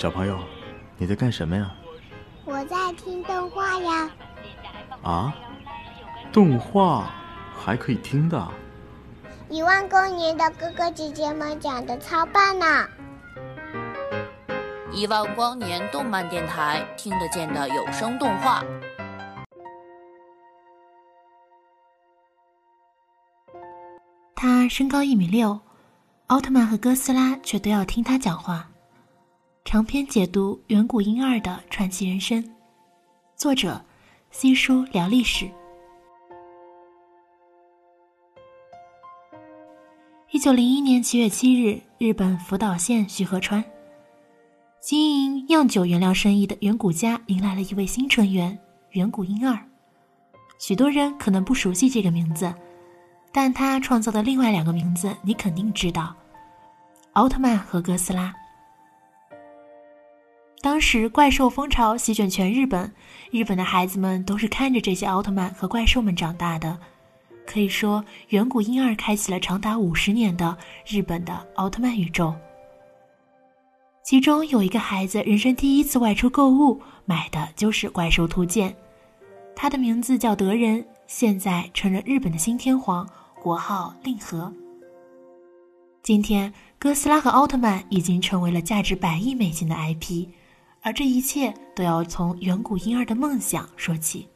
小朋友，你在干什么呀？我在听动画呀。啊？动画还可以听的？一万光年的哥哥姐姐们讲的超棒呢！一万光年动漫电台听得见的有声动画。他身高一米六，奥特曼和哥斯拉却都要听他讲话。长篇解读《远古婴儿的传奇人生》，作者：西叔聊历史。一九零一年七月七日，日本福岛县徐河川，经营酿酒原料生意的远古家迎来了一位新成员——远古婴儿。许多人可能不熟悉这个名字。但他创造的另外两个名字，你肯定知道：奥特曼和哥斯拉。当时怪兽风潮席卷全日本，日本的孩子们都是看着这些奥特曼和怪兽们长大的。可以说，远古婴儿开启了长达五十年的日本的奥特曼宇宙。其中有一个孩子，人生第一次外出购物，买的就是《怪兽图鉴》，他的名字叫德仁，现在成了日本的新天皇。国号令和。今天，哥斯拉和奥特曼已经成为了价值百亿美金的 IP，而这一切都要从远古婴儿的梦想说起。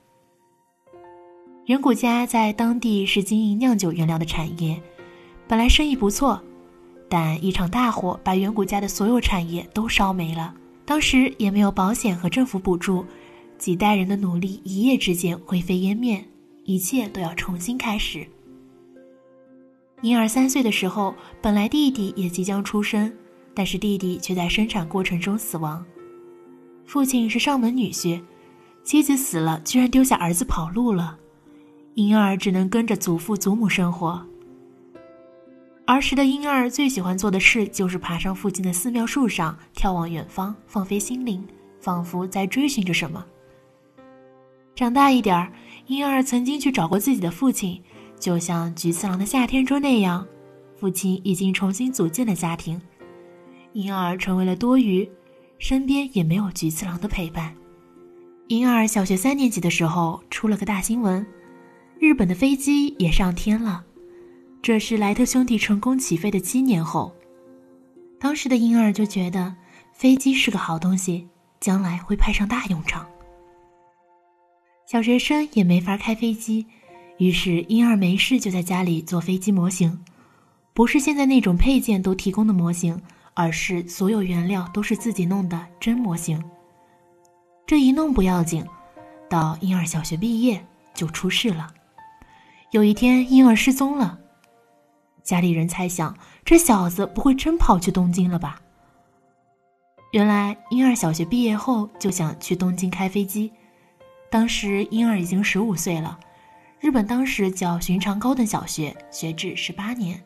远古家在当地是经营酿酒原料的产业，本来生意不错，但一场大火把远古家的所有产业都烧没了。当时也没有保险和政府补助，几代人的努力一夜之间灰飞烟灭，一切都要重新开始。婴儿三岁的时候，本来弟弟也即将出生，但是弟弟却在生产过程中死亡。父亲是上门女婿，妻子死了，居然丢下儿子跑路了。婴儿只能跟着祖父祖母生活。儿时的婴儿最喜欢做的事就是爬上附近的寺庙树上，眺望远方，放飞心灵，仿佛在追寻着什么。长大一点儿，婴儿曾经去找过自己的父亲。就像《菊次郎的夏天》中那样，父亲已经重新组建了家庭，婴儿成为了多余，身边也没有菊次郎的陪伴。婴儿小学三年级的时候，出了个大新闻，日本的飞机也上天了。这是莱特兄弟成功起飞的七年后，当时的婴儿就觉得飞机是个好东西，将来会派上大用场。小学生也没法开飞机。于是，婴儿没事就在家里做飞机模型，不是现在那种配件都提供的模型，而是所有原料都是自己弄的真模型。这一弄不要紧，到婴儿小学毕业就出事了。有一天，婴儿失踪了，家里人猜想这小子不会真跑去东京了吧？原来，婴儿小学毕业后就想去东京开飞机，当时婴儿已经十五岁了。日本当时叫寻常高等小学，学制十八年。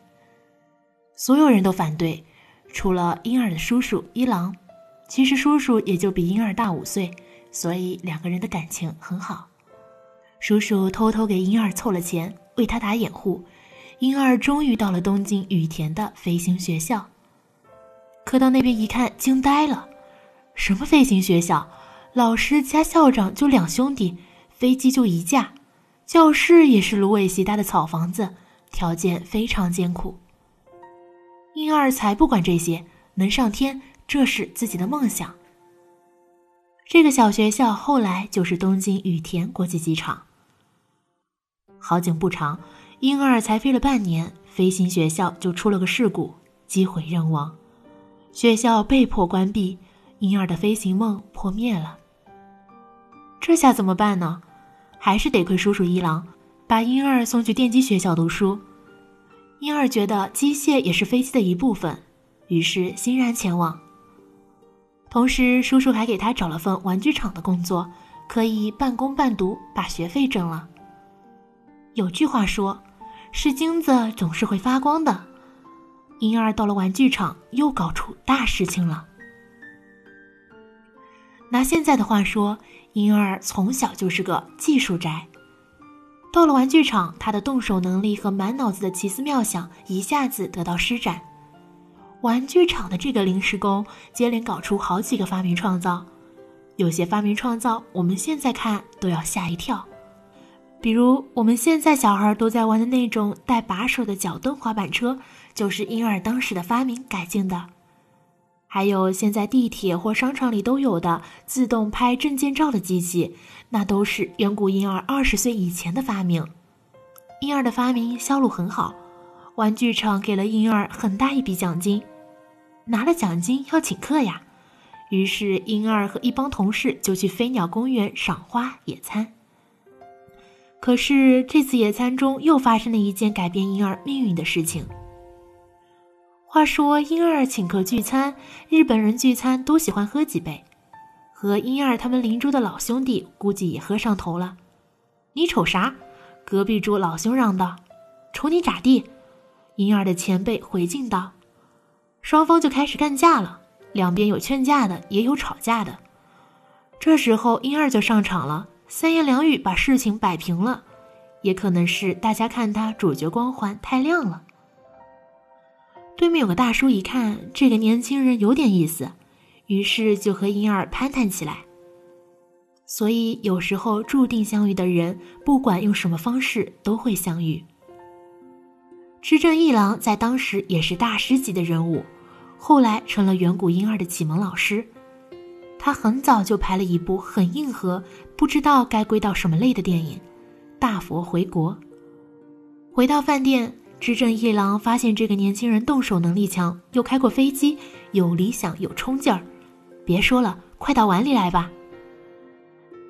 所有人都反对，除了婴儿的叔叔一郎。其实叔叔也就比婴儿大五岁，所以两个人的感情很好。叔叔偷偷给婴儿凑了钱，为他打掩护。婴儿终于到了东京羽田的飞行学校。可到那边一看，惊呆了：什么飞行学校？老师加校长就两兄弟，飞机就一架。教室也是芦苇席搭的草房子，条件非常艰苦。婴儿才不管这些，能上天，这是自己的梦想。这个小学校后来就是东京羽田国际机场。好景不长，婴儿才飞了半年，飞行学校就出了个事故，机毁人亡，学校被迫关闭，婴儿的飞行梦破灭了。这下怎么办呢？还是得亏叔叔一郎，把婴儿送去电机学校读书。婴儿觉得机械也是飞机的一部分，于是欣然前往。同时，叔叔还给他找了份玩具厂的工作，可以半工半读，把学费挣了。有句话说：“是金子总是会发光的。”婴儿到了玩具厂，又搞出大事情了。拿现在的话说，婴儿从小就是个技术宅。到了玩具厂，他的动手能力和满脑子的奇思妙想一下子得到施展。玩具厂的这个临时工接连搞出好几个发明创造，有些发明创造我们现在看都要吓一跳，比如我们现在小孩都在玩的那种带把手的脚蹬滑板车，就是婴儿当时的发明改进的。还有现在地铁或商场里都有的自动拍证件照的机器，那都是远古婴儿二十岁以前的发明。婴儿的发明销路很好。玩具厂给了婴儿很大一笔奖金，拿了奖金要请客呀。于是婴儿和一帮同事就去飞鸟公园赏花野餐。可是这次野餐中又发生了一件改变婴儿命运的事情。话说婴儿请客聚餐，日本人聚餐都喜欢喝几杯，和婴儿他们邻桌的老兄弟估计也喝上头了。你瞅啥？隔壁桌老兄嚷道：“瞅你咋地？”婴儿的前辈回敬道：“双方就开始干架了，两边有劝架的，也有吵架的。这时候婴儿就上场了，三言两语把事情摆平了。也可能是大家看他主角光环太亮了。对面有个大叔一看这个年轻人有点意思，于是就和婴儿攀谈起来。所以有时候注定相遇的人，不管用什么方式，都会相遇。”织正一郎在当时也是大师级的人物，后来成了远古婴儿的启蒙老师。他很早就拍了一部很硬核、不知道该归到什么类的电影《大佛回国》。回到饭店，执政一郎发现这个年轻人动手能力强，又开过飞机，有理想有冲劲儿。别说了，快到碗里来吧。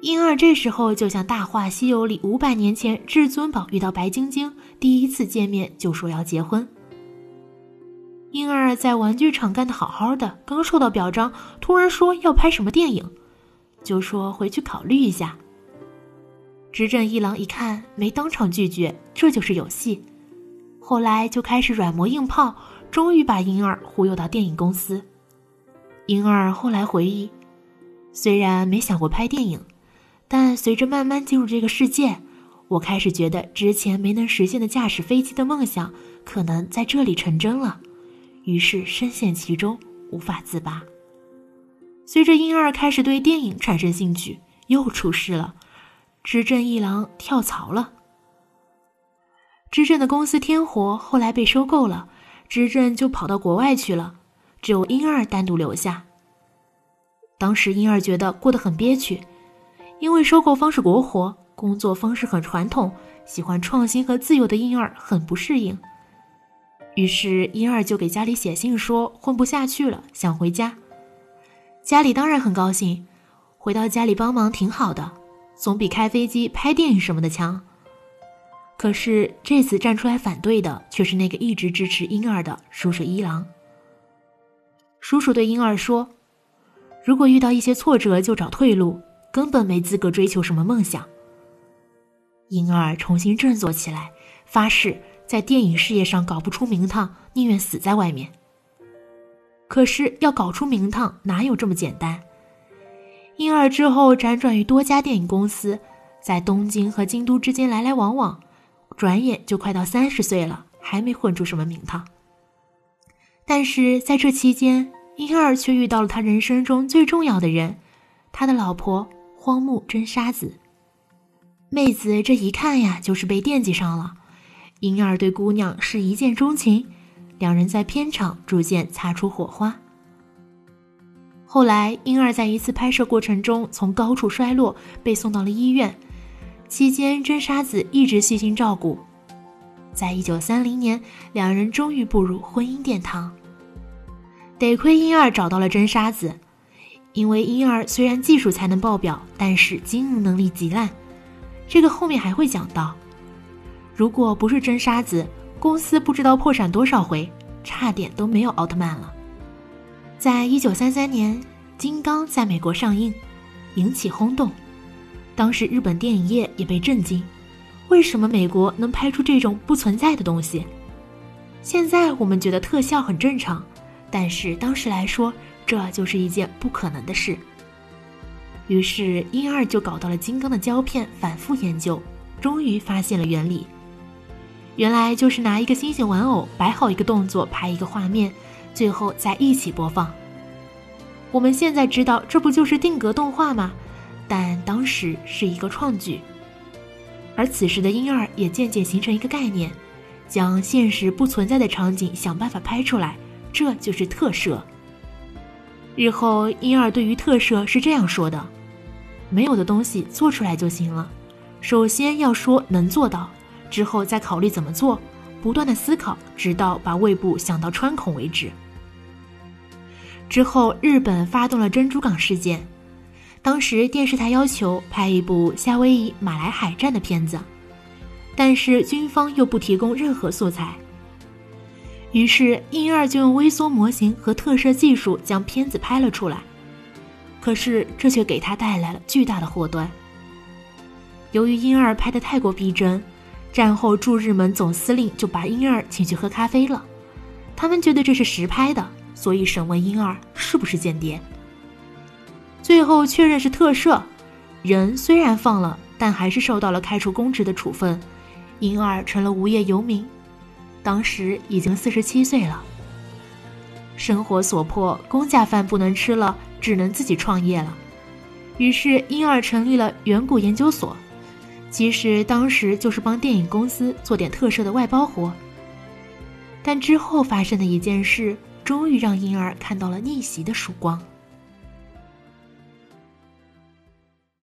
婴儿这时候就像《大话西游》里五百年前至尊宝遇到白晶晶第一次见面就说要结婚。婴儿在玩具厂干得好好的，刚受到表彰，突然说要拍什么电影，就说回去考虑一下。执政一郎一看没当场拒绝，这就是有戏。后来就开始软磨硬泡，终于把婴儿忽悠到电影公司。婴儿后来回忆，虽然没想过拍电影。但随着慢慢进入这个世界，我开始觉得之前没能实现的驾驶飞机的梦想，可能在这里成真了。于是深陷其中，无法自拔。随着婴儿开始对电影产生兴趣，又出事了，执政一郎跳槽了。执政的公司天活后来被收购了，执政就跑到国外去了，只有婴儿单独留下。当时婴儿觉得过得很憋屈。因为收购方是国活，工作方式很传统，喜欢创新和自由的婴儿很不适应。于是婴儿就给家里写信说混不下去了，想回家。家里当然很高兴，回到家里帮忙挺好的，总比开飞机、拍电影什么的强。可是这次站出来反对的却是那个一直支持婴儿的叔叔一郎。叔叔对婴儿说：“如果遇到一些挫折，就找退路。”根本没资格追求什么梦想。婴儿重新振作起来，发誓在电影事业上搞不出名堂，宁愿死在外面。可是要搞出名堂，哪有这么简单？婴儿之后辗转于多家电影公司，在东京和京都之间来来往往，转眼就快到三十岁了，还没混出什么名堂。但是在这期间，婴儿却遇到了他人生中最重要的人，他的老婆。荒木真沙子，妹子这一看呀，就是被惦记上了。婴儿对姑娘是一见钟情，两人在片场逐渐擦出火花。后来，婴儿在一次拍摄过程中从高处摔落，被送到了医院。期间，真沙子一直细心照顾。在一九三零年，两人终于步入婚姻殿堂。得亏婴儿找到了真沙子。因为婴儿虽然技术才能爆表，但是经营能力极烂，这个后面还会讲到。如果不是真沙子，公司不知道破产多少回，差点都没有奥特曼了。在一九三三年，《金刚》在美国上映，引起轰动，当时日本电影业也被震惊：为什么美国能拍出这种不存在的东西？现在我们觉得特效很正常，但是当时来说。这就是一件不可能的事。于是，英二就搞到了金刚的胶片，反复研究，终于发现了原理。原来就是拿一个猩猩玩偶摆好一个动作，拍一个画面，最后再一起播放。我们现在知道这不就是定格动画吗？但当时是一个创举。而此时的婴儿也渐渐形成一个概念，将现实不存在的场景想办法拍出来，这就是特摄。日后婴儿对于特摄是这样说的：没有的东西做出来就行了，首先要说能做到，之后再考虑怎么做，不断的思考，直到把胃部想到穿孔为止。之后，日本发动了珍珠港事件。当时电视台要求拍一部夏威夷马来海战的片子，但是军方又不提供任何素材。于是英二就用微缩模型和特摄技术将片子拍了出来。可是这却给他带来了巨大的祸端。由于英二拍的太过逼真，战后驻日门总司令就把英二请去喝咖啡了。他们觉得这是实拍的。所以审问英二是不是间谍，最后确认是特赦，人虽然放了，但还是受到了开除公职的处分，因而成了无业游民，当时已经四十七岁了。生活所迫，公家饭不能吃了，只能自己创业了。于是婴儿成立了远古研究所，其实当时就是帮电影公司做点特摄的外包活。但之后发生的一件事。终于让婴儿看到了逆袭的曙光。